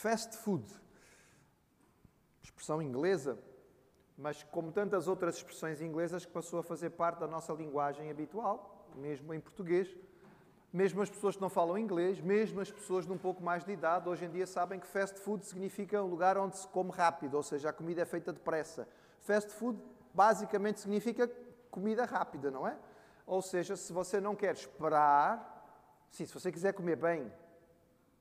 Fast food, expressão inglesa, mas como tantas outras expressões inglesas que passou a fazer parte da nossa linguagem habitual, mesmo em português. Mesmo as pessoas que não falam inglês, mesmo as pessoas de um pouco mais de idade, hoje em dia sabem que fast food significa um lugar onde se come rápido, ou seja, a comida é feita depressa. Fast food basicamente significa comida rápida, não é? Ou seja, se você não quer esperar, sim, se você quiser comer bem,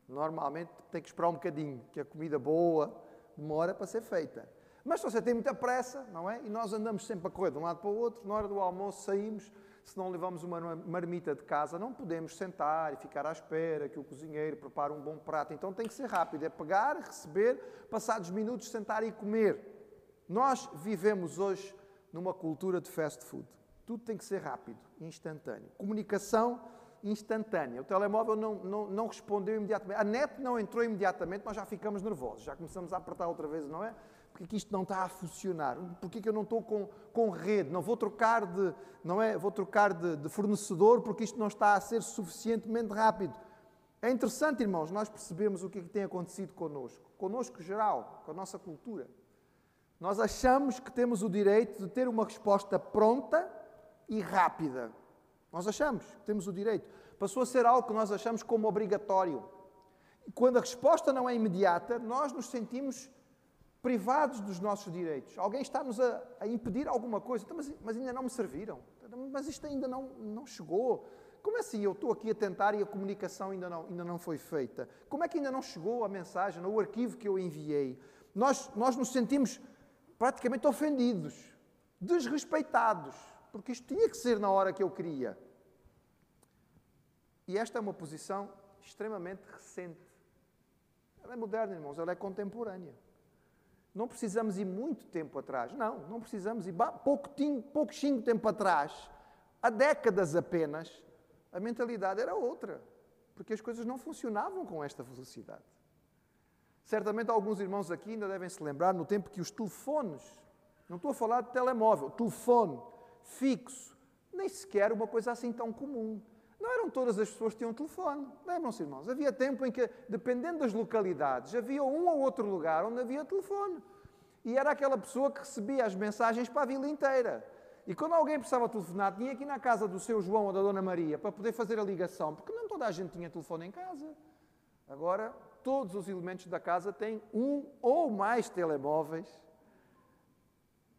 normalmente tem que esperar um bocadinho, que a comida boa demora para ser feita. Mas se você tem muita pressa, não é? E nós andamos sempre a correr de um lado para o outro, na hora do almoço saímos, se não levamos uma marmita de casa, não podemos sentar e ficar à espera que o cozinheiro prepare um bom prato. Então tem que ser rápido, é pegar, receber, passados minutos sentar e comer. Nós vivemos hoje numa cultura de fast food. Tudo tem que ser rápido, instantâneo. Comunicação instantânea. O telemóvel não, não, não respondeu imediatamente. A net não entrou imediatamente, nós já ficamos nervosos, já começamos a apertar outra vez, não é? Porque que isto não está a funcionar? Porque que eu não estou com, com rede? Não vou trocar de, não é? Vou trocar de, de fornecedor porque isto não está a ser suficientemente rápido. É interessante, irmãos, nós percebemos o que, é que tem acontecido connosco, connosco geral, com a nossa cultura. Nós achamos que temos o direito de ter uma resposta pronta e rápida. Nós achamos que temos o direito. Passou a ser algo que nós achamos como obrigatório. E quando a resposta não é imediata, nós nos sentimos privados dos nossos direitos. Alguém está-nos a, a, impedir alguma coisa, então, mas, mas, ainda não me serviram, mas isto ainda não, não chegou. Como é assim? Eu estou aqui a tentar e a comunicação ainda não, ainda não foi feita. Como é que ainda não chegou a mensagem, o arquivo que eu enviei? Nós, nós nos sentimos praticamente ofendidos, desrespeitados, porque isto tinha que ser na hora que eu queria. E esta é uma posição extremamente recente. Ela é moderna, irmãos, ela é contemporânea. Não precisamos ir muito tempo atrás. Não, não precisamos ir pouquinho, pouquinho tempo atrás. Há décadas apenas, a mentalidade era outra. Porque as coisas não funcionavam com esta velocidade. Certamente alguns irmãos aqui ainda devem se lembrar no tempo que os telefones, não estou a falar de telemóvel, telefone fixo, nem sequer uma coisa assim tão comum. Não eram todas as pessoas que tinham telefone. Lembram-se, irmãos? Havia tempo em que, dependendo das localidades, havia um ou outro lugar onde havia telefone. E era aquela pessoa que recebia as mensagens para a vila inteira. E quando alguém precisava telefonar, tinha aqui na casa do seu João ou da Dona Maria para poder fazer a ligação, porque não toda a gente tinha telefone em casa. Agora, todos os elementos da casa têm um ou mais telemóveis.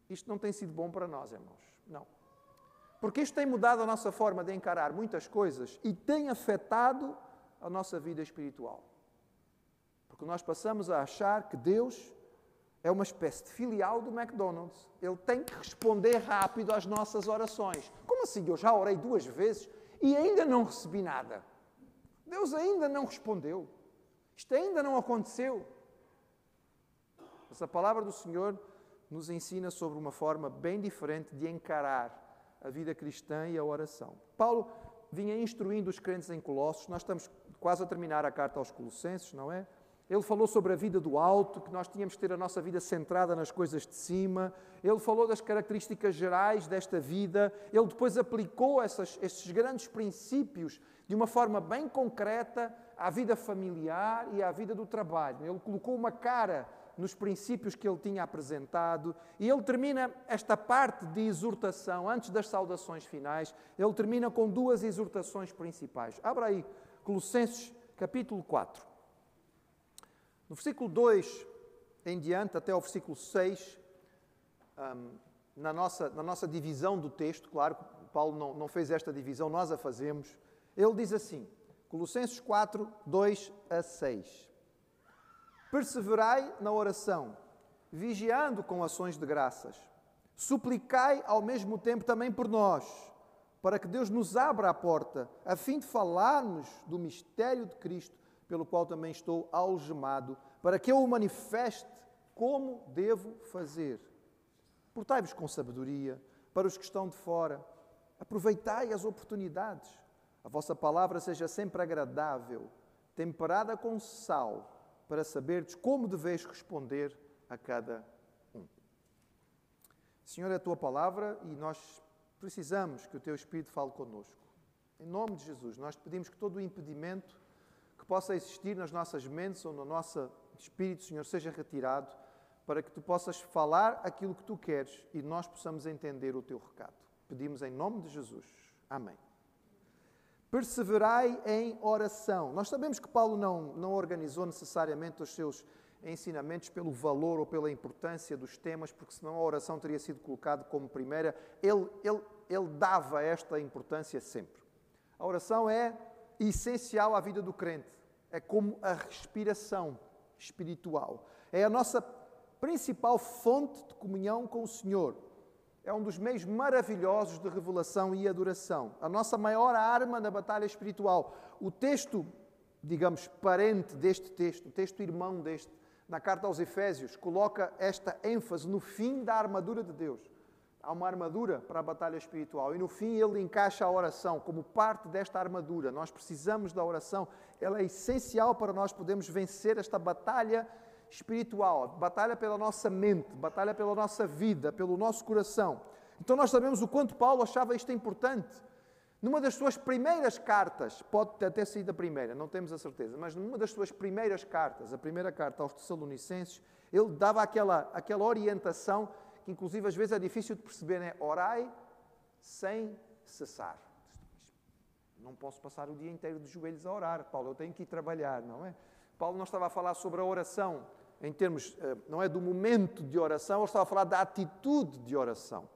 Isto não tem sido bom para nós, irmãos. Não. Porque isto tem mudado a nossa forma de encarar muitas coisas e tem afetado a nossa vida espiritual. Porque nós passamos a achar que Deus é uma espécie de filial do McDonald's. Ele tem que responder rápido às nossas orações. Como assim? Eu já orei duas vezes e ainda não recebi nada. Deus ainda não respondeu. Isto ainda não aconteceu. Essa palavra do Senhor nos ensina sobre uma forma bem diferente de encarar a vida cristã e a oração. Paulo vinha instruindo os crentes em Colossos, nós estamos quase a terminar a carta aos Colossenses, não é? Ele falou sobre a vida do alto, que nós tínhamos que ter a nossa vida centrada nas coisas de cima. Ele falou das características gerais desta vida. Ele depois aplicou essas, esses grandes princípios de uma forma bem concreta à vida familiar e à vida do trabalho. Ele colocou uma cara nos princípios que ele tinha apresentado, e ele termina esta parte de exortação, antes das saudações finais, ele termina com duas exortações principais. Abra aí, Colossenses capítulo 4. No versículo 2 em diante, até ao versículo 6, um, na, nossa, na nossa divisão do texto, claro, Paulo não, não fez esta divisão, nós a fazemos, ele diz assim, Colossenses 4, 2 a 6. Perseverai na oração, vigiando com ações de graças. Suplicai ao mesmo tempo também por nós, para que Deus nos abra a porta, a fim de falarmos do mistério de Cristo, pelo qual também estou algemado, para que eu o manifeste como devo fazer. Portai-vos com sabedoria para os que estão de fora. Aproveitai as oportunidades. A vossa palavra seja sempre agradável, temperada com sal para saberdes como deveis responder a cada um. Senhor, é a tua palavra e nós precisamos que o teu Espírito fale connosco. Em nome de Jesus, nós te pedimos que todo o impedimento que possa existir nas nossas mentes ou no nosso espírito, Senhor, seja retirado, para que tu possas falar aquilo que tu queres e nós possamos entender o teu recado. Pedimos em nome de Jesus. Amém. Perseverai em oração. Nós sabemos que Paulo não, não organizou necessariamente os seus ensinamentos pelo valor ou pela importância dos temas, porque senão a oração teria sido colocada como primeira. Ele, ele, ele dava esta importância sempre. A oração é essencial à vida do crente. É como a respiração espiritual. É a nossa principal fonte de comunhão com o Senhor. É um dos meios maravilhosos de revelação e adoração. A nossa maior arma na batalha espiritual. O texto, digamos, parente deste texto, o texto irmão deste, na carta aos Efésios, coloca esta ênfase no fim da armadura de Deus. Há uma armadura para a batalha espiritual e no fim ele encaixa a oração como parte desta armadura. Nós precisamos da oração, ela é essencial para nós podermos vencer esta batalha espiritual, batalha pela nossa mente, batalha pela nossa vida, pelo nosso coração. Então nós sabemos o quanto Paulo achava isto importante. Numa das suas primeiras cartas, pode até sido a primeira, não temos a certeza, mas numa das suas primeiras cartas, a primeira carta aos Tessalonicenses, ele dava aquela, aquela orientação que, inclusive, às vezes é difícil de perceber: é orai sem cessar. Não posso passar o dia inteiro de joelhos a orar, Paulo, eu tenho que ir trabalhar, não é? Paulo não estava a falar sobre a oração em termos, eh, não é do momento de oração, ele estava a falar da atitude de oração.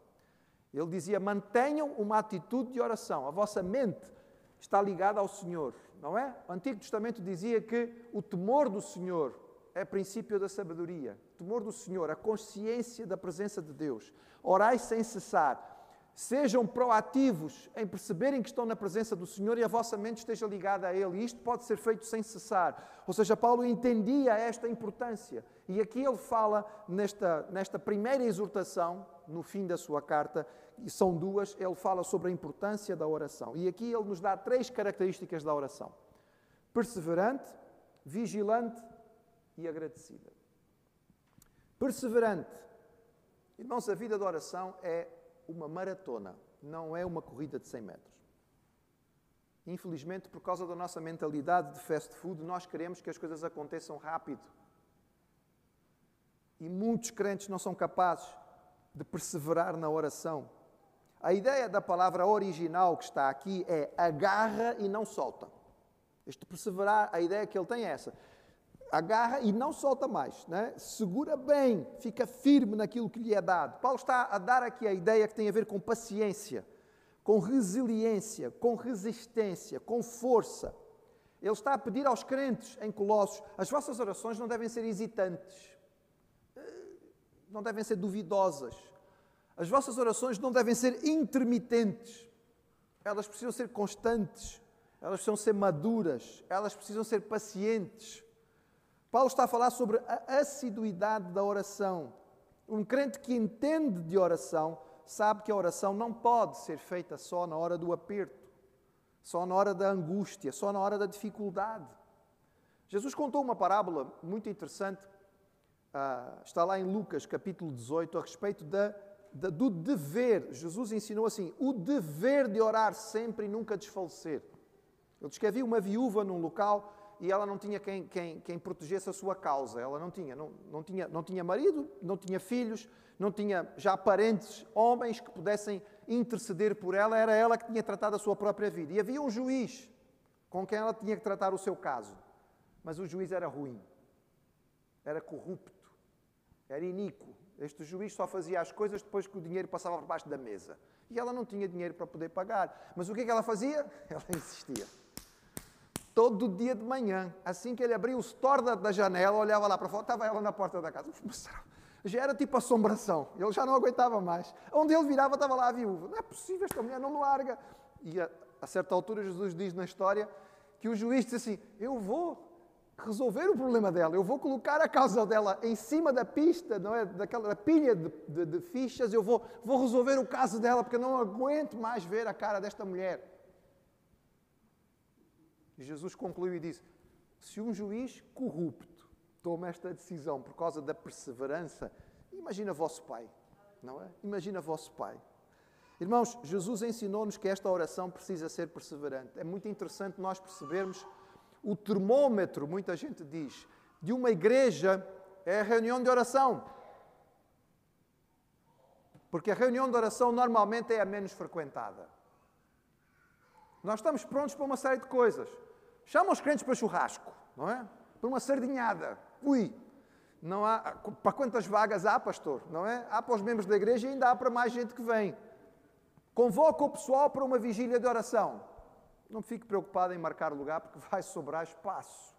Ele dizia: mantenham uma atitude de oração. A vossa mente está ligada ao Senhor, não é? O Antigo Testamento dizia que o temor do Senhor é princípio da sabedoria. O temor do Senhor, a consciência da presença de Deus. Orai sem cessar. Sejam proativos em perceberem que estão na presença do Senhor e a vossa mente esteja ligada a Ele. E isto pode ser feito sem cessar. Ou seja, Paulo entendia esta importância. E aqui ele fala, nesta, nesta primeira exortação, no fim da sua carta, e são duas, ele fala sobre a importância da oração. E aqui ele nos dá três características da oração: perseverante, vigilante e agradecida. Perseverante. Irmãos, a vida de oração é uma maratona, não é uma corrida de 100 metros. Infelizmente, por causa da nossa mentalidade de fast food, nós queremos que as coisas aconteçam rápido. E muitos crentes não são capazes de perseverar na oração. A ideia da palavra original que está aqui é agarra e não solta. Este perseverar, a ideia que ele tem é essa. Agarra e não solta mais, né? segura bem, fica firme naquilo que lhe é dado. Paulo está a dar aqui a ideia que tem a ver com paciência, com resiliência, com resistência, com força. Ele está a pedir aos crentes em Colossos: as vossas orações não devem ser hesitantes, não devem ser duvidosas. As vossas orações não devem ser intermitentes. Elas precisam ser constantes, elas precisam ser maduras, elas precisam ser pacientes. Paulo está a falar sobre a assiduidade da oração. Um crente que entende de oração sabe que a oração não pode ser feita só na hora do aperto, só na hora da angústia, só na hora da dificuldade. Jesus contou uma parábola muito interessante ah, está lá em Lucas capítulo 18, a respeito da, da, do dever. Jesus ensinou assim: o dever de orar sempre e nunca desfalecer. Ele diz que havia uma viúva num local e ela não tinha quem, quem, quem protegesse a sua causa. Ela não tinha, não, não, tinha, não tinha marido, não tinha filhos, não tinha já parentes, homens que pudessem interceder por ela. Era ela que tinha tratado a sua própria vida. E havia um juiz com quem ela tinha que tratar o seu caso. Mas o juiz era ruim, era corrupto era iníquo. Este juiz só fazia as coisas depois que o dinheiro passava por baixo da mesa. E ela não tinha dinheiro para poder pagar. Mas o que é que ela fazia? Ela insistia. Todo dia de manhã, assim que ele abria o store da, da janela, olhava lá para fora, estava ela na porta da casa. Já era tipo assombração. Ele já não aguentava mais. Onde ele virava, estava lá a viúva. Não é possível, esta mulher não me larga. E a, a certa altura, Jesus diz na história que o juiz disse assim: Eu vou resolver o problema dela. Eu vou colocar a causa dela em cima da pista, não é? Daquela pilha de, de, de, fichas. Eu vou, vou resolver o caso dela porque não aguento mais ver a cara desta mulher. Jesus concluiu e disse: Se um juiz corrupto toma esta decisão por causa da perseverança, imagina vosso pai, não é? Imagina vosso pai. Irmãos, Jesus ensinou-nos que esta oração precisa ser perseverante. É muito interessante nós percebermos o termômetro, muita gente diz, de uma igreja é a reunião de oração. Porque a reunião de oração normalmente é a menos frequentada. Nós estamos prontos para uma série de coisas. Chama os crentes para churrasco, não é? Para uma sardinhada. Ui! Não há, para quantas vagas há, pastor? Não é? Há para os membros da igreja e ainda há para mais gente que vem. Convoca o pessoal para uma vigília de oração. Não fique preocupado em marcar lugar, porque vai sobrar espaço.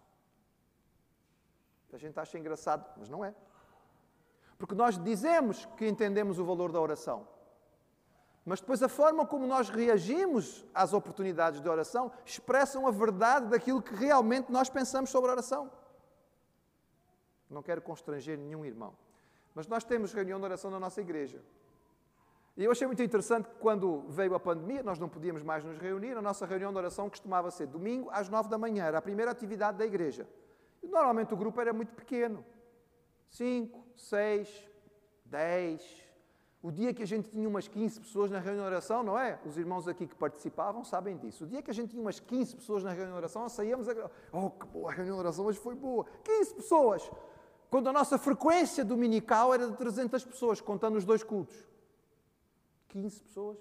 A gente acha engraçado, mas não é. Porque nós dizemos que entendemos o valor da oração. Mas depois a forma como nós reagimos às oportunidades de oração expressam a verdade daquilo que realmente nós pensamos sobre a oração. Não quero constranger nenhum irmão. Mas nós temos reunião de oração na nossa igreja. E eu achei muito interessante que quando veio a pandemia, nós não podíamos mais nos reunir, a nossa reunião de oração costumava ser domingo às nove da manhã, era a primeira atividade da igreja. E normalmente o grupo era muito pequeno. Cinco, seis, dez. O dia que a gente tinha umas 15 pessoas na reunião de oração, não é? Os irmãos aqui que participavam sabem disso. O dia que a gente tinha umas 15 pessoas na reunião de oração, saíamos a... Oh, que boa a reunião de oração, hoje foi boa. 15 pessoas! Quando a nossa frequência dominical era de 300 pessoas, contando os dois cultos. 15 pessoas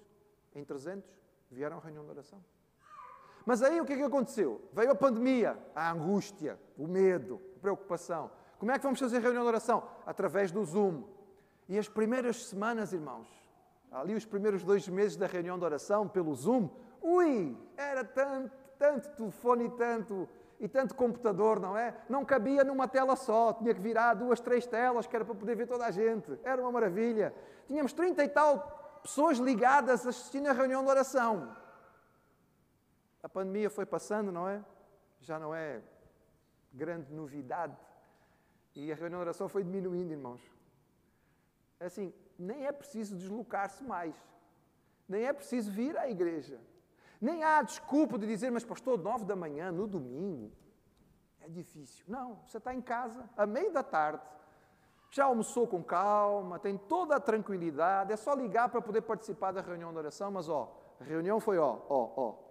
em 300 vieram à reunião de oração. Mas aí o que é que aconteceu? Veio a pandemia, a angústia, o medo, a preocupação. Como é que vamos fazer a reunião de oração? Através do Zoom. E as primeiras semanas, irmãos, ali os primeiros dois meses da reunião de oração pelo Zoom, ui, era tanto, tanto telefone e tanto e tanto computador, não é? Não cabia numa tela só, tinha que virar duas, três telas, que era para poder ver toda a gente. Era uma maravilha. Tínhamos 30 e tal pessoas ligadas assistindo a reunião de oração. A pandemia foi passando, não é? Já não é grande novidade. E a reunião de oração foi diminuindo, irmãos. Assim, nem é preciso deslocar-se mais. Nem é preciso vir à igreja. Nem há desculpa de dizer, mas pastor, nove da manhã, no domingo, é difícil. Não, você está em casa, a meio da tarde, já almoçou com calma, tem toda a tranquilidade, é só ligar para poder participar da reunião de oração, mas ó, a reunião foi ó, ó, ó.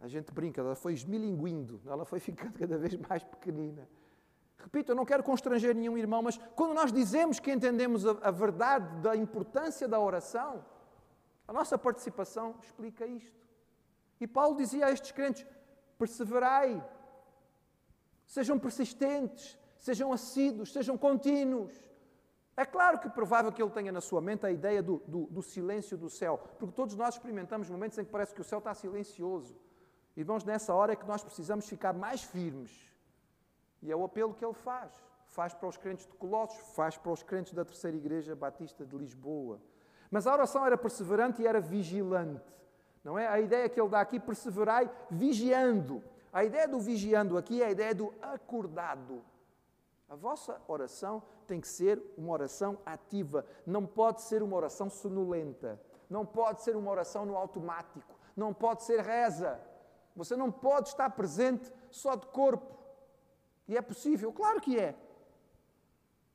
A gente brinca, ela foi esmilinguindo, ela foi ficando cada vez mais pequenina. Repito, eu não quero constranger nenhum irmão, mas quando nós dizemos que entendemos a, a verdade da importância da oração, a nossa participação explica isto. E Paulo dizia a estes crentes: perseverai, sejam persistentes, sejam assíduos, sejam contínuos. É claro que provável que ele tenha na sua mente a ideia do, do, do, silêncio do céu, porque todos nós experimentamos momentos em que parece que o céu está silencioso. Irmãos, nessa hora é que nós precisamos ficar mais firmes. E é o apelo que ele faz. Faz para os crentes de Colossos, faz para os crentes da Terceira Igreja Batista de Lisboa. Mas a oração era perseverante e era vigilante. Não é? A ideia que ele dá aqui, perseverai vigiando. A ideia do vigiando aqui é a ideia do acordado. A vossa oração tem que ser uma oração ativa, não pode ser uma oração sonolenta, não pode ser uma oração no automático, não pode ser reza. Você não pode estar presente só de corpo. E é possível? Claro que é.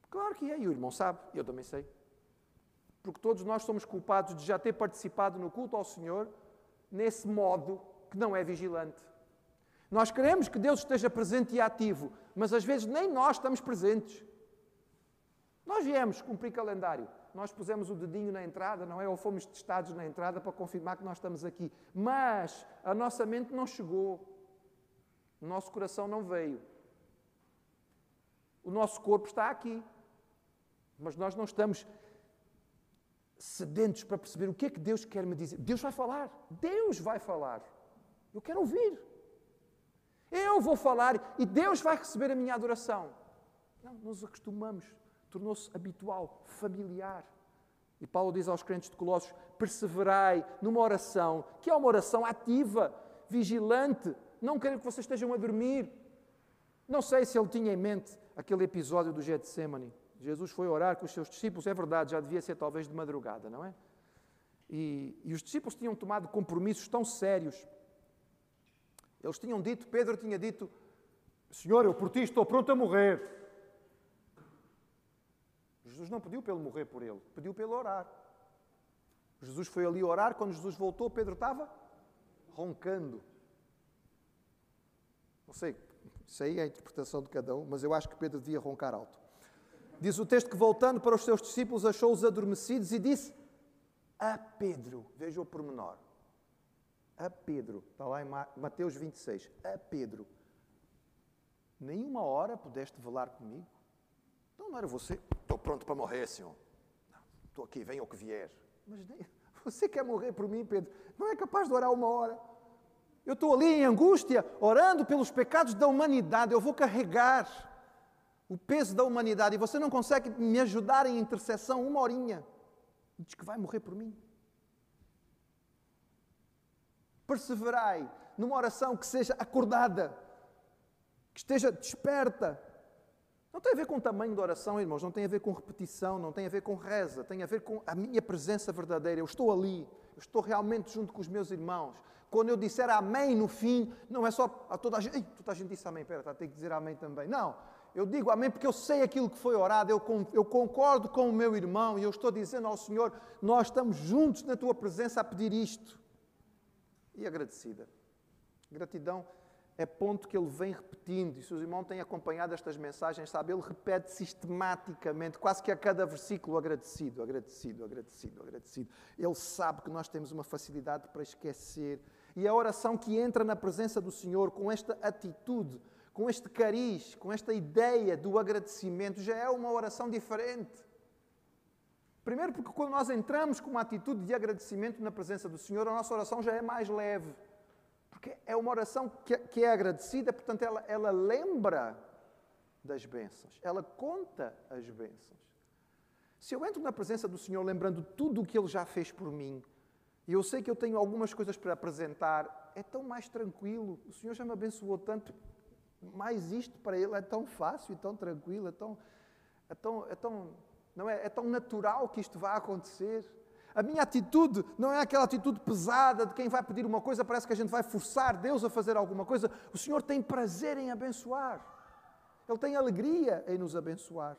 Claro que é, e o irmão sabe, eu também sei porque todos nós somos culpados de já ter participado no culto ao Senhor nesse modo que não é vigilante. Nós queremos que Deus esteja presente e ativo, mas às vezes nem nós estamos presentes. Nós viemos cumprir calendário, nós pusemos o dedinho na entrada, não é? Ou fomos testados na entrada para confirmar que nós estamos aqui. Mas a nossa mente não chegou, o nosso coração não veio, o nosso corpo está aqui, mas nós não estamos sedentos para perceber o que é que Deus quer me dizer. Deus vai falar, Deus vai falar. Eu quero ouvir. Eu vou falar e Deus vai receber a minha adoração. Não, nos acostumamos, tornou-se habitual, familiar. E Paulo diz aos crentes de Colossos: perseverai numa oração, que é uma oração ativa, vigilante. Não quero que vocês estejam a dormir. Não sei se ele tinha em mente aquele episódio do Getsemane. Jesus foi orar com os seus discípulos, é verdade, já devia ser talvez de madrugada, não é? E, e, os discípulos tinham tomado compromissos tão sérios. Eles tinham dito, Pedro tinha dito: Senhor, eu por ti estou pronto a morrer. Jesus não pediu ele morrer por ele, pediu ele orar. Jesus foi ali orar, quando Jesus voltou, Pedro estava roncando. Não sei, isso aí é a interpretação de cada um, mas eu acho que Pedro devia roncar alto. Diz o texto que, voltando para os seus discípulos, achou-os adormecidos e disse a Pedro, veja o pormenor, a Pedro, está lá em Mateus 26, a Pedro, nenhuma hora pudeste velar comigo? Então não era você, estou pronto para morrer, Senhor. Estou aqui, venha o que vier. Mas nem, você quer morrer por mim, Pedro? Não é capaz de orar uma hora. Eu estou ali em angústia, orando pelos pecados da humanidade. Eu vou carregar o peso da humanidade e você não consegue me ajudar em intercessão uma horinha. Diz que vai morrer por mim. Perseverai numa oração que seja acordada, que esteja desperta. Não tem a ver com o tamanho da oração, irmãos, não tem a ver com repetição, não tem a ver com reza, tem a ver com a minha presença verdadeira. Eu estou ali, eu estou realmente junto com os meus irmãos. Quando eu disser amém no fim, não é só a toda a gente. Ei, toda a gente disse amém, pera, está a ter que dizer amém também. Não, eu digo amém porque eu sei aquilo que foi orado, eu, eu concordo com o meu irmão e eu estou dizendo ao Senhor: nós estamos juntos na tua presença a pedir isto. E agradecida. Gratidão é ponto que ele vem repetindo, e se os irmãos têm acompanhado estas mensagens, sabe, ele repete sistematicamente, quase que a cada versículo, agradecido, agradecido, agradecido, agradecido. Ele sabe que nós temos uma facilidade para esquecer. E a oração que entra na presença do Senhor com esta atitude, com este cariz, com esta ideia do agradecimento, já é uma oração diferente. Primeiro, porque quando nós entramos com uma atitude de agradecimento na presença do Senhor, a nossa oração já é mais leve. Porque é uma oração que, é agradecida, portanto, ela, ela lembra das bênçãos, ela conta as bênçãos. Se eu entro na presença do Senhor lembrando tudo o que Ele já fez por mim, e eu sei que eu tenho algumas coisas para apresentar, é tão mais tranquilo. O Senhor já me abençoou tanto, mais isto para Ele é tão fácil e tão tranquilo, é tão, é tão, é tão, não é, é tão natural que isto vá acontecer. A minha atitude não é aquela atitude pesada de quem vai pedir uma coisa, parece que a gente vai forçar Deus a fazer alguma coisa. O Senhor tem prazer em abençoar. Ele tem alegria em nos abençoar.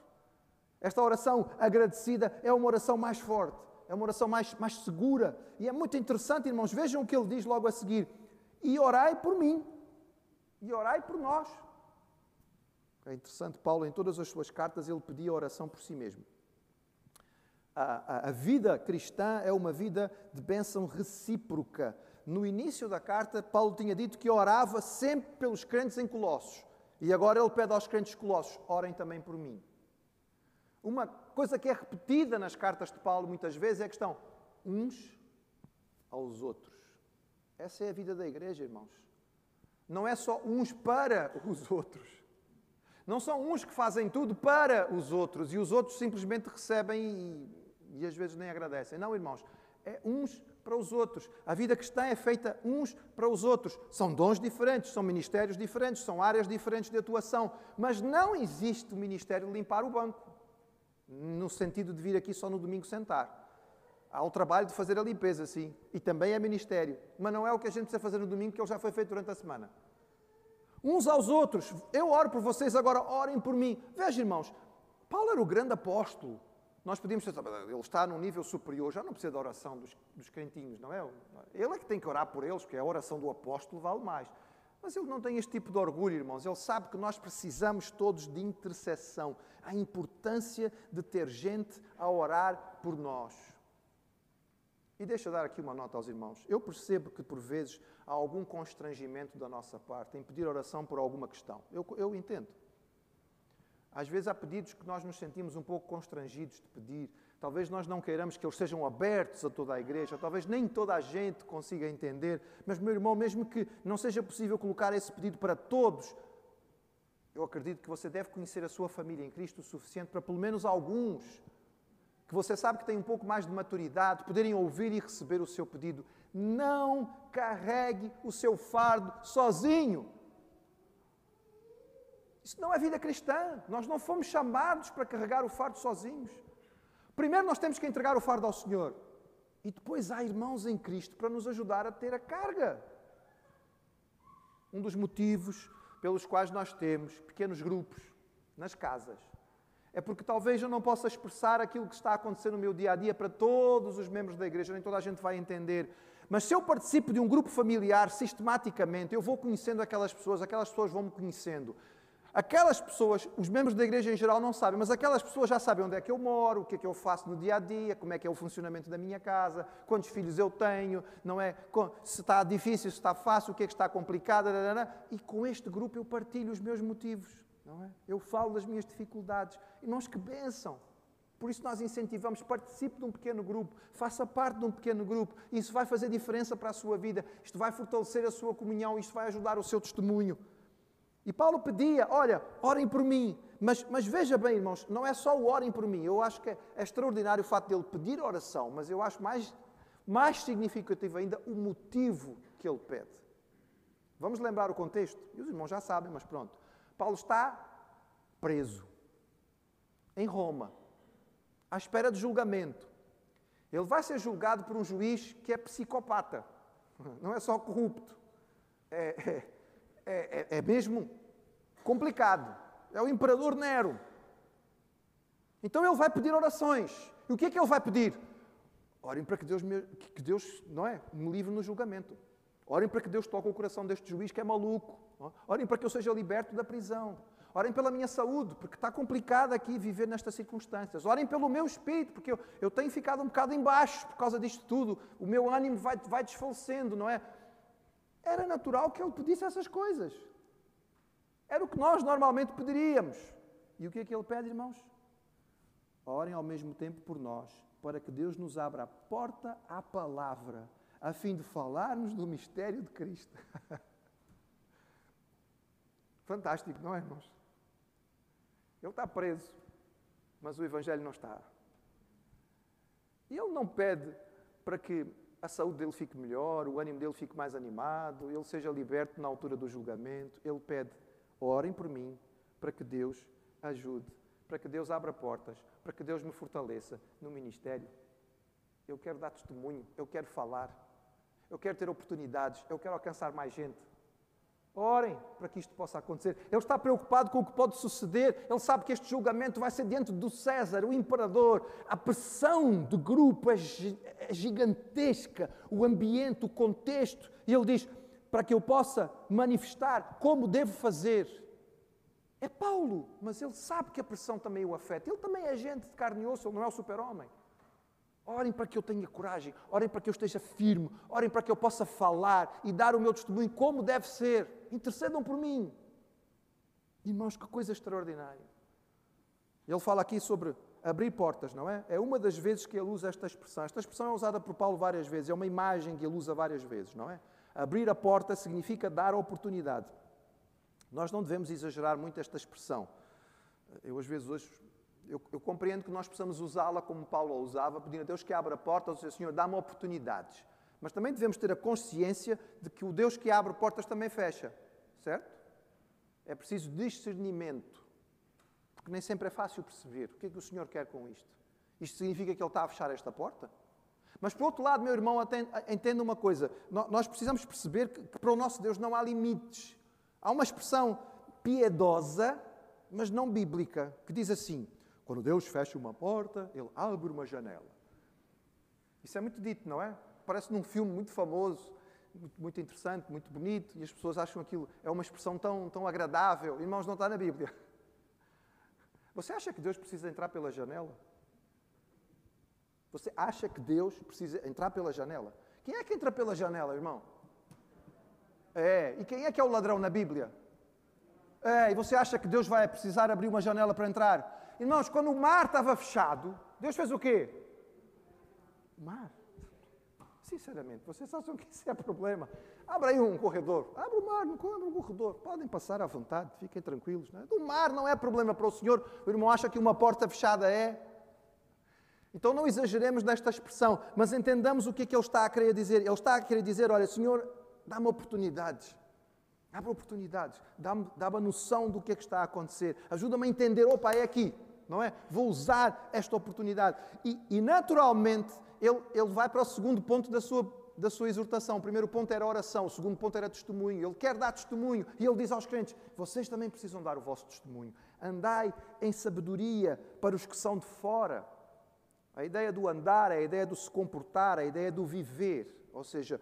Esta oração agradecida é uma oração mais forte, é uma oração mais, mais segura. E é muito interessante, irmãos, vejam o que ele diz logo a seguir: E orai por mim, e orai por nós. É interessante, Paulo, em todas as suas cartas, ele pedia oração por si mesmo a, a, a vida cristã é uma vida de bênção recíproca. No início da carta, Paulo tinha dito que orava sempre pelos crentes em Colossos. E agora ele pede aos crentes colossos: orem também por mim. Uma coisa que é repetida nas cartas de Paulo muitas vezes é a questão uns aos outros. Essa é a vida da igreja, irmãos. Não é só uns para os outros. Não são uns que fazem tudo para os outros e os outros simplesmente recebem e e às vezes nem agradecem. Não, irmãos, é uns para os outros. A vida cristã é feita uns para os outros. São dons diferentes, são ministérios diferentes, são áreas diferentes de atuação, mas não existe o ministério de limpar o banco, no sentido de vir aqui só no domingo sentar. Há o trabalho de fazer a limpeza, sim, e também é ministério, mas não é o que a gente precisa fazer no domingo, que ele já foi feito durante a semana. Uns aos outros, eu oro por vocês, agora orem por mim. Veja, irmãos, Paulo era o grande apóstolo, nós podíamos pensar, ele está num nível superior, já não precisa da oração dos, dos crentinhos, não é? Ele é que tem que orar por eles, porque a oração do apóstolo vale mais. Mas ele não tem este tipo de orgulho, irmãos. Ele sabe que nós precisamos todos de intercessão. A importância de ter gente a orar por nós. E deixa eu dar aqui uma nota aos irmãos. Eu percebo que por vezes há algum constrangimento da nossa parte em pedir oração por alguma questão. Eu, eu entendo. Às vezes há pedidos que nós nos sentimos um pouco constrangidos de pedir. Talvez nós não queiramos que eles sejam abertos a toda a igreja, talvez nem toda a gente consiga entender. Mas, meu irmão, mesmo que não seja possível colocar esse pedido para todos, eu acredito que você deve conhecer a sua família em Cristo o suficiente para pelo menos alguns, que você sabe que têm um pouco mais de maturidade, poderem ouvir e receber o seu pedido. Não carregue o seu fardo sozinho. Isso não é vida cristã. Nós não fomos chamados para carregar o fardo sozinhos. Primeiro nós temos que entregar o fardo ao Senhor. E depois há irmãos em Cristo para nos ajudar a ter a carga. Um dos motivos pelos quais nós temos pequenos grupos nas casas é porque talvez eu não possa expressar aquilo que está acontecendo no meu dia a dia para todos os membros da igreja, nem toda a gente vai entender. Mas se eu participo de um grupo familiar sistematicamente, eu vou conhecendo aquelas pessoas, aquelas pessoas vão me conhecendo. Aquelas pessoas, os membros da igreja em geral não sabem, mas aquelas pessoas já sabem onde é que eu moro, o que é que eu faço no dia a dia, como é que é o funcionamento da minha casa, quantos filhos eu tenho, não é? Se está difícil, se está fácil, o que é que está complicado, e com este grupo eu partilho os meus motivos, não é? Eu falo das minhas dificuldades. Irmãos, que bênção! Por isso nós incentivamos, participe de um pequeno grupo, faça parte de um pequeno grupo. Isso vai fazer diferença para a sua vida, isto vai fortalecer a sua comunhão, isto vai ajudar o seu testemunho. E Paulo pedia: olha, orem por mim. Mas, mas veja bem, irmãos, não é só o orem por mim. Eu acho que é, é extraordinário o fato dele pedir oração, mas eu acho mais, mais significativo ainda o motivo que ele pede. Vamos lembrar o contexto? E os irmãos já sabem, mas pronto. Paulo está preso em Roma, à espera de julgamento. Ele vai ser julgado por um juiz que é psicopata, não é só corrupto. É, é, é, é, é mesmo complicado. É o imperador Nero. Então ele vai pedir orações. E o que é que ele vai pedir? Orem para que Deus, me, que Deus não é, me livre no julgamento. Orem para que Deus toque o coração deste juiz que é maluco. Orem para que eu seja liberto da prisão. Orem pela minha saúde, porque está complicado aqui viver nestas circunstâncias. Orem pelo meu espírito, porque eu, eu tenho ficado um bocado embaixo por causa disto tudo. O meu ânimo vai, vai desfalecendo, não é? Era natural que ele pedisse essas coisas. Era o que nós normalmente pediríamos. E o que é que ele pede, irmãos? Orem ao mesmo tempo por nós, para que Deus nos abra a porta à palavra, a fim de falarmos do mistério de Cristo. Fantástico, não é, irmãos? Ele está preso, mas o Evangelho não está. E ele não pede para que a saúde dele fique melhor, o ânimo dele fique mais animado, ele seja liberto na altura do julgamento. Ele pede: orem por mim, para que Deus ajude, para que Deus abra portas, para que Deus me fortaleça no ministério. Eu quero dar testemunho, eu quero falar, eu quero ter oportunidades, eu quero alcançar mais gente. Orem para que isto possa acontecer. Ele está preocupado com o que pode suceder. Ele sabe que este julgamento vai ser diante do César, o imperador. A pressão do grupo é, é gigantesca. O ambiente, o contexto. E ele diz: para que eu possa manifestar como devo fazer. É Paulo, mas ele sabe que a pressão também o afeta. Ele também é gente de carne e osso, ele não é o super-homem. Orem para que eu tenha coragem, orem para que eu esteja firme, orem para que eu possa falar e dar o meu testemunho como deve ser. Intercedam por mim. Irmãos, que coisa extraordinária. Ele fala aqui sobre abrir portas, não é? É uma das vezes que ele usa esta expressão. Esta expressão é usada por Paulo várias vezes, é uma imagem que ele usa várias vezes, não é? Abrir a porta significa dar oportunidade. Nós não devemos exagerar muito esta expressão. Eu, às vezes, hoje eu, eu compreendo que nós possamos usá-la como Paulo a usava, pedindo a Deus que abra portas, ou Senhor, dá-me oportunidades. Mas também devemos ter a consciência de que o Deus que abre portas também fecha, certo? É preciso discernimento, porque nem sempre é fácil perceber o que é que o Senhor quer com isto. Isto significa que Ele está a fechar esta porta? Mas, por outro lado, meu irmão, entenda uma coisa: nós precisamos perceber que para o nosso Deus não há limites. Há uma expressão piedosa, mas não bíblica, que diz assim: quando Deus fecha uma porta, Ele abre uma janela. Isso é muito dito, não é? Parece num filme muito famoso, muito, interessante, muito bonito, e as pessoas acham aquilo é uma expressão tão, tão agradável. Irmãos, não está na Bíblia. Você acha que Deus precisa entrar pela janela? Você acha que Deus precisa entrar pela janela? Quem é que entra pela janela, irmão? É, e quem é que é o ladrão na Bíblia? É, e você acha que Deus vai precisar abrir uma janela para entrar? Irmãos, quando o mar estava fechado, Deus fez o quê? Mar. Sinceramente, vocês acham que isso é problema? Abra aí um corredor. Abra o mar, não abra um corredor. Podem passar à vontade, fiquem tranquilos. Não é? O mar não é problema para o Senhor. O irmão acha que uma porta fechada é. Então não exageremos nesta expressão, mas entendamos o que é que ele está a querer dizer. Ele está a querer dizer: olha, Senhor, dá-me oportunidades. Dá-me oportunidades. Dá-me dá a noção do que é que está a acontecer. Ajuda-me a entender: opa, é aqui não é? Vou usar esta oportunidade. E, e naturalmente, ele, ele vai para o segundo ponto da sua, da sua exortação. O primeiro ponto era oração, o segundo ponto era testemunho. Ele quer dar testemunho e ele diz aos crentes: vocês também precisam dar o vosso testemunho. Andai em sabedoria para os que são de fora. A ideia do andar a ideia do se comportar, a ideia do viver. Ou seja,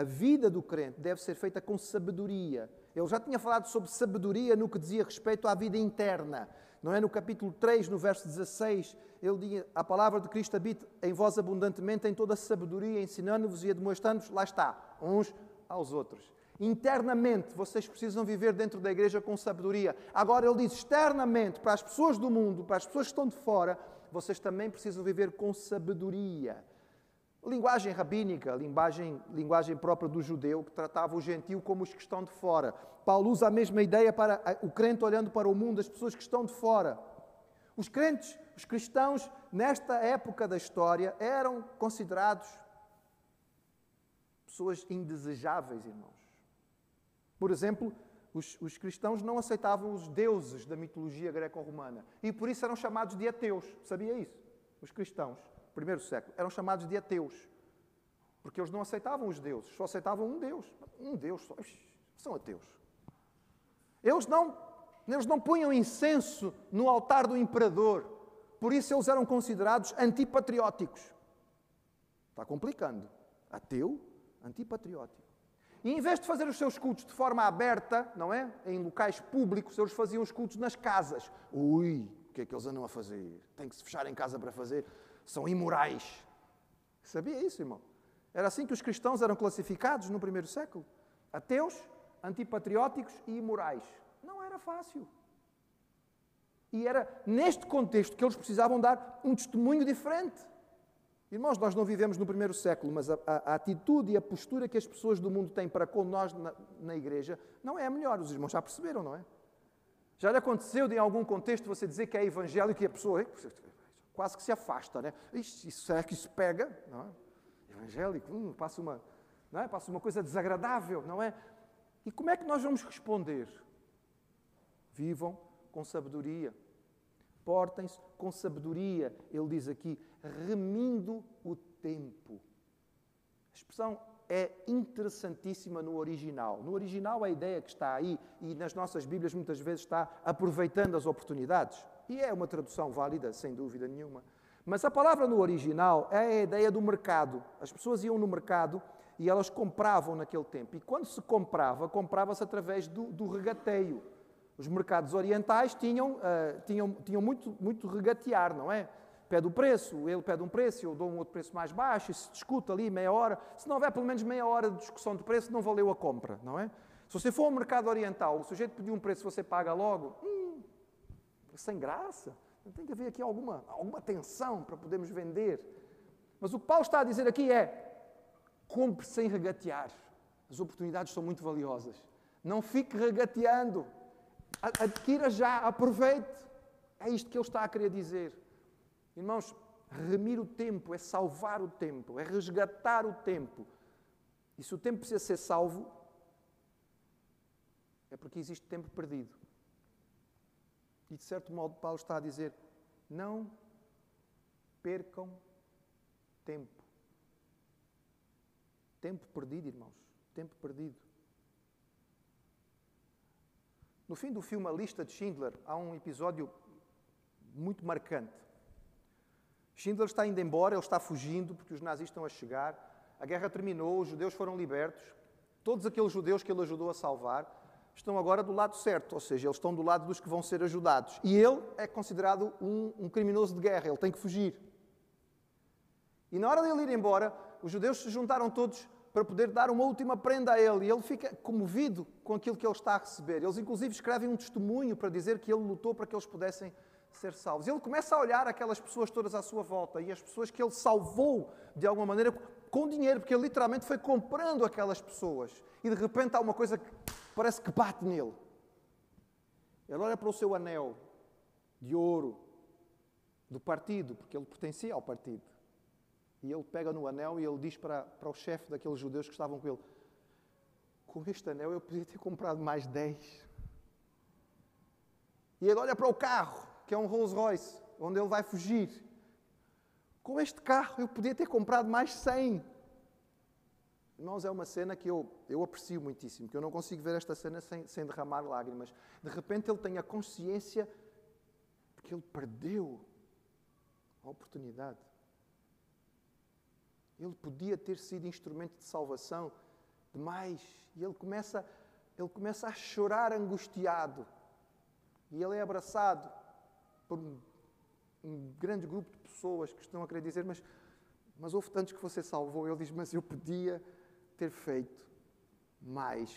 a vida do crente deve ser feita com sabedoria. Ele já tinha falado sobre sabedoria no que dizia respeito à vida interna. Não é? No capítulo 3, no verso 16, ele diz: A palavra de Cristo habita em vós abundantemente, em toda a sabedoria, ensinando-vos e admoestando-vos. Lá está, uns aos outros. Internamente, vocês precisam viver dentro da igreja com sabedoria. Agora, ele diz externamente, para as pessoas do mundo, para as pessoas que estão de fora, vocês também precisam viver com sabedoria. Linguagem rabínica, linguagem, linguagem própria do judeu, que tratava o gentio como os que estão de fora. Paulo usa a mesma ideia para o crente olhando para o mundo, as pessoas que estão de fora. Os crentes, os cristãos, nesta época da história, eram considerados pessoas indesejáveis, irmãos. Por exemplo, os, os, cristãos não aceitavam os deuses da mitologia greco-romana e por isso eram chamados de ateus. Sabia isso? Os cristãos primeiro século, eram chamados de ateus. Porque eles não aceitavam os deuses, só aceitavam um Deus. Um Deus só. São ateus. Eles não, eles não punham incenso no altar do imperador. Por isso eles eram considerados antipatrióticos. Está complicando. Ateu, antipatriótico. E em vez de fazer os seus cultos de forma aberta, não é? Em locais públicos, eles faziam os cultos nas casas. Ui, o que é que eles andam a fazer? Tem que se fechar em casa para fazer são imorais. Sabia isso, irmão? Era assim que os cristãos eram classificados no primeiro século: ateus, antipatrióticos e imorais. Não era fácil. E era neste contexto que eles precisavam dar um testemunho diferente. Irmãos, nós não vivemos no primeiro século, mas a, a, a atitude e a postura que as pessoas do mundo têm para com nós na, na igreja não é a melhor. Os irmãos já perceberam, não é? Já lhe aconteceu de, em algum contexto você dizer que é evangélico e a pessoa quase que se afasta, né? Ixi, será que isso pega? Não é? Evangélico, hum, passa, uma, não é? passa uma coisa desagradável, não é? E como é que nós vamos responder? Vivam com sabedoria. Portem-se com sabedoria, ele diz aqui, remindo o tempo. A expressão é interessantíssima no original. No original, a ideia que está aí, e nas nossas Bíblias muitas vezes está aproveitando as oportunidades. E é uma tradução válida, sem dúvida nenhuma. Mas a palavra no original é a ideia do mercado. As pessoas iam no mercado e elas compravam naquele tempo. E quando se comprava, comprava-se através do, do, regateio. Os mercados orientais tinham, uh, tinham, tinham muito, muito regatear, não é? Pede o preço, ele pede um preço, eu dou um outro preço mais baixo, e se discute ali meia hora. Se não houver pelo menos meia hora de discussão de preço, não valeu a compra, não é? Se você for ao mercado oriental, o sujeito pediu um preço, você paga logo, sem graça. Tem que haver aqui alguma, alguma tensão para podermos vender. Mas o que Paulo está a dizer aqui é: compre sem regatear. As oportunidades são muito valiosas. Não fique regateando. Adquira já, aproveite. É isto que ele está a querer dizer. Irmãos, remir o tempo é salvar o tempo, é resgatar o tempo. E se o tempo precisa ser salvo, é porque existe tempo perdido. E de certo modo, Paulo está a dizer: não percam tempo. Tempo perdido, irmãos. Tempo perdido. No fim do filme A Lista de Schindler, há um episódio muito marcante. Schindler está indo embora, ele está fugindo porque os nazis estão a chegar. A guerra terminou, os judeus foram libertos. Todos aqueles judeus que ele ajudou a salvar estão agora do lado certo, ou seja, eles estão do lado dos que vão ser ajudados. E ele é considerado um, um criminoso de guerra, ele tem que fugir. E na hora de ele ir embora, os judeus se juntaram todos para poder dar uma última prenda a ele. E ele fica comovido com aquilo que ele está a receber. Eles, inclusive, escrevem um testemunho para dizer que ele lutou para que eles pudessem ser salvos. Ele começa a olhar aquelas pessoas todas à sua volta e as pessoas que ele salvou de alguma maneira com dinheiro, porque ele literalmente foi comprando aquelas pessoas. E de repente há uma coisa que parece que bate nele. Ele olha para o seu anel de ouro do partido, porque ele pertencia ao partido. E ele pega no anel e ele diz para, para o chefe daqueles judeus que estavam com ele: Com este anel eu podia ter comprado mais 10. E ele olha para o carro, que é um Rolls Royce, onde ele vai fugir. Com este carro eu podia ter comprado mais 100. Irmãos, é uma cena que eu, eu aprecio muitíssimo, que eu não consigo ver esta cena sem, sem derramar lágrimas. De repente ele tem a consciência de que ele perdeu a oportunidade. Ele podia ter sido instrumento de salvação demais. E ele começa, ele começa a chorar angustiado. E ele é abraçado por um, um grande grupo de pessoas que estão a querer dizer: Mas, mas houve tantos que você salvou. Ele diz: Mas eu podia ter feito mais.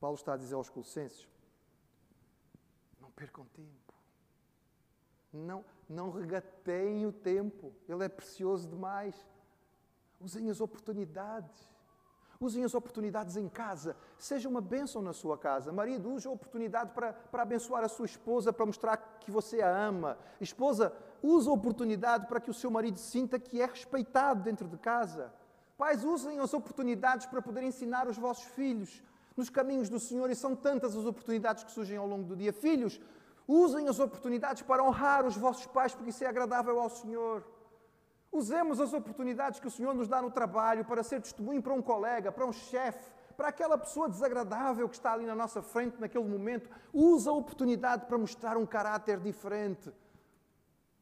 Paulo está a dizer aos Colossenses: Não percam tempo. Não, não regateiem o tempo. Ele é precioso demais. Usem as oportunidades. Usem as oportunidades em casa. Seja uma bênção na sua casa. Marido, use a oportunidade para, para abençoar a sua esposa, para mostrar que você a ama. Esposa, use a oportunidade para que o seu marido sinta que é respeitado dentro de casa. Pais, usem as oportunidades para poder ensinar os vossos filhos nos caminhos do Senhor, e são tantas as oportunidades que surgem ao longo do dia. Filhos, usem as oportunidades para honrar os vossos pais, porque isso é agradável ao Senhor. Usemos as oportunidades que o Senhor nos dá no trabalho para ser testemunho para um colega, para um chefe, para aquela pessoa desagradável que está ali na nossa frente naquele momento. Usa a oportunidade para mostrar um caráter diferente.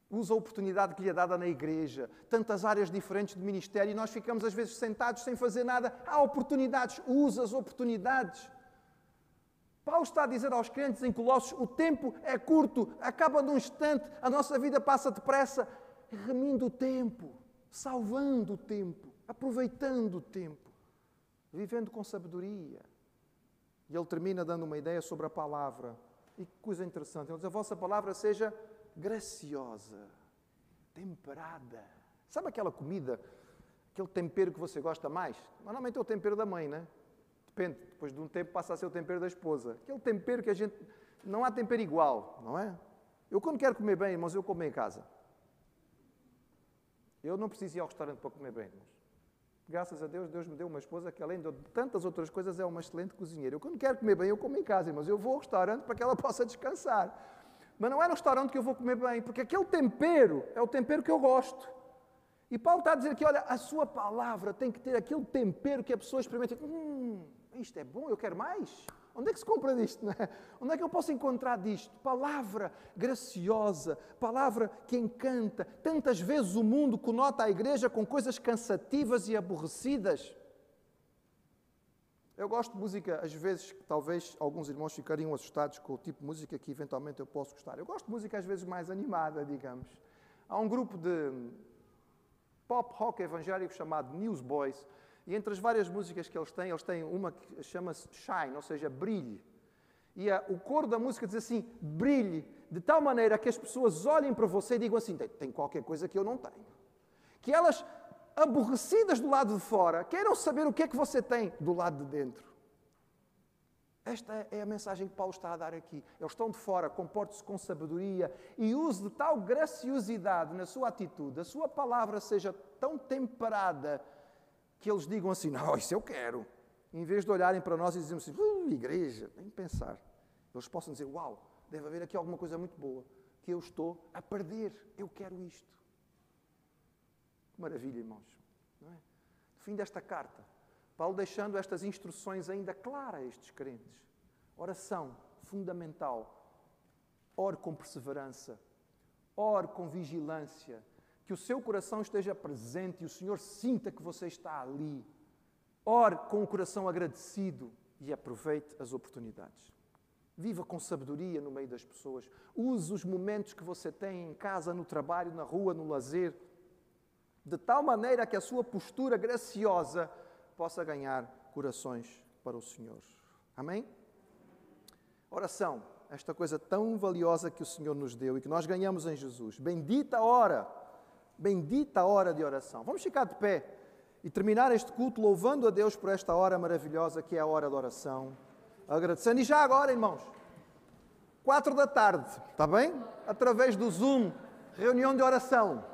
Usa a oportunidade que lhe é dada na igreja. Tantas áreas diferentes de ministério e nós ficamos às vezes sentados sem fazer nada. Há oportunidades. Usa as oportunidades. Paulo está a dizer aos crentes em Colossos: o tempo é curto, acaba num instante, a nossa vida passa depressa remindo o tempo, salvando o tempo, aproveitando o tempo, vivendo com sabedoria. E ele termina dando uma ideia sobre a palavra. E que coisa interessante, ele diz: a vossa palavra seja graciosa, temperada. Sabe aquela comida, aquele tempero que você gosta mais? Normalmente é o tempero da mãe, né? Depende, depois de um tempo passa a ser o tempero da esposa. Aquele tempero que a gente. Não há tempero igual, não é? Eu, quando quero comer bem, irmãos, eu como em casa. Eu não preciso ir ao restaurante para comer bem, irmãos. Graças a Deus, Deus me deu uma esposa que, além de tantas outras coisas, é uma excelente cozinheira. Eu, quando quero comer bem, eu como em casa, irmãos. Eu vou ao restaurante para que ela possa descansar. Mas não é no restaurante que eu vou comer bem, porque aquele tempero é o tempero que eu gosto. E Paulo está a dizer que, olha, a sua palavra tem que ter aquele tempero que a pessoa experimenta. Hum, isto é bom, eu quero mais. Onde é que se compra disto? Não é? Onde é que eu posso encontrar disto? Palavra graciosa, palavra que encanta. Tantas vezes o mundo conota a igreja com coisas cansativas e aborrecidas. Eu gosto de música, às vezes, talvez alguns irmãos ficariam assustados com o tipo de música que eventualmente eu posso gostar. Eu gosto de música, às vezes, mais animada, digamos. Há um grupo de pop rock evangélico chamado Newsboys e entre as várias músicas que eles têm, eles têm uma que chama-se Shine, ou seja, brilhe. E a, o coro da música diz assim: brilhe, de tal maneira que as pessoas olhem para você e digam assim: tem, tem qualquer coisa que eu não tenho. Que elas, aborrecidas do lado de fora, queiram saber o que é que você tem do lado de dentro. Esta é a mensagem que Paulo está a dar aqui. Eles estão de fora, comporte-se com sabedoria e use de tal graciosidade na sua atitude, a sua palavra seja tão temperada que eles digam assim: não, isso eu quero. Em vez de olharem para nós e dizerem assim: uh, igreja, nem pensar. Eles possam dizer: uau, deve haver aqui alguma coisa muito boa que eu estou a perder. Eu quero isto. Que maravilha, irmãos. Não é? No fim desta carta, Paulo deixando estas instruções ainda claras a estes crentes. Oração fundamental. Ore com perseverança. Ore com vigilância que o seu coração esteja presente e o Senhor sinta que você está ali. Ore com o coração agradecido e aproveite as oportunidades. Viva com sabedoria no meio das pessoas. Use os momentos que você tem em casa, no trabalho, na rua, no lazer, de tal maneira que a sua postura graciosa possa ganhar corações para o Senhor. Amém? Oração, esta coisa tão valiosa que o Senhor nos deu e que nós ganhamos em Jesus. Bendita hora Bendita hora de oração. Vamos ficar de pé e terminar este culto louvando a Deus por esta hora maravilhosa que é a hora da oração. Agradecendo. E já agora, irmãos, quatro da tarde, está bem? Através do Zoom, reunião de oração.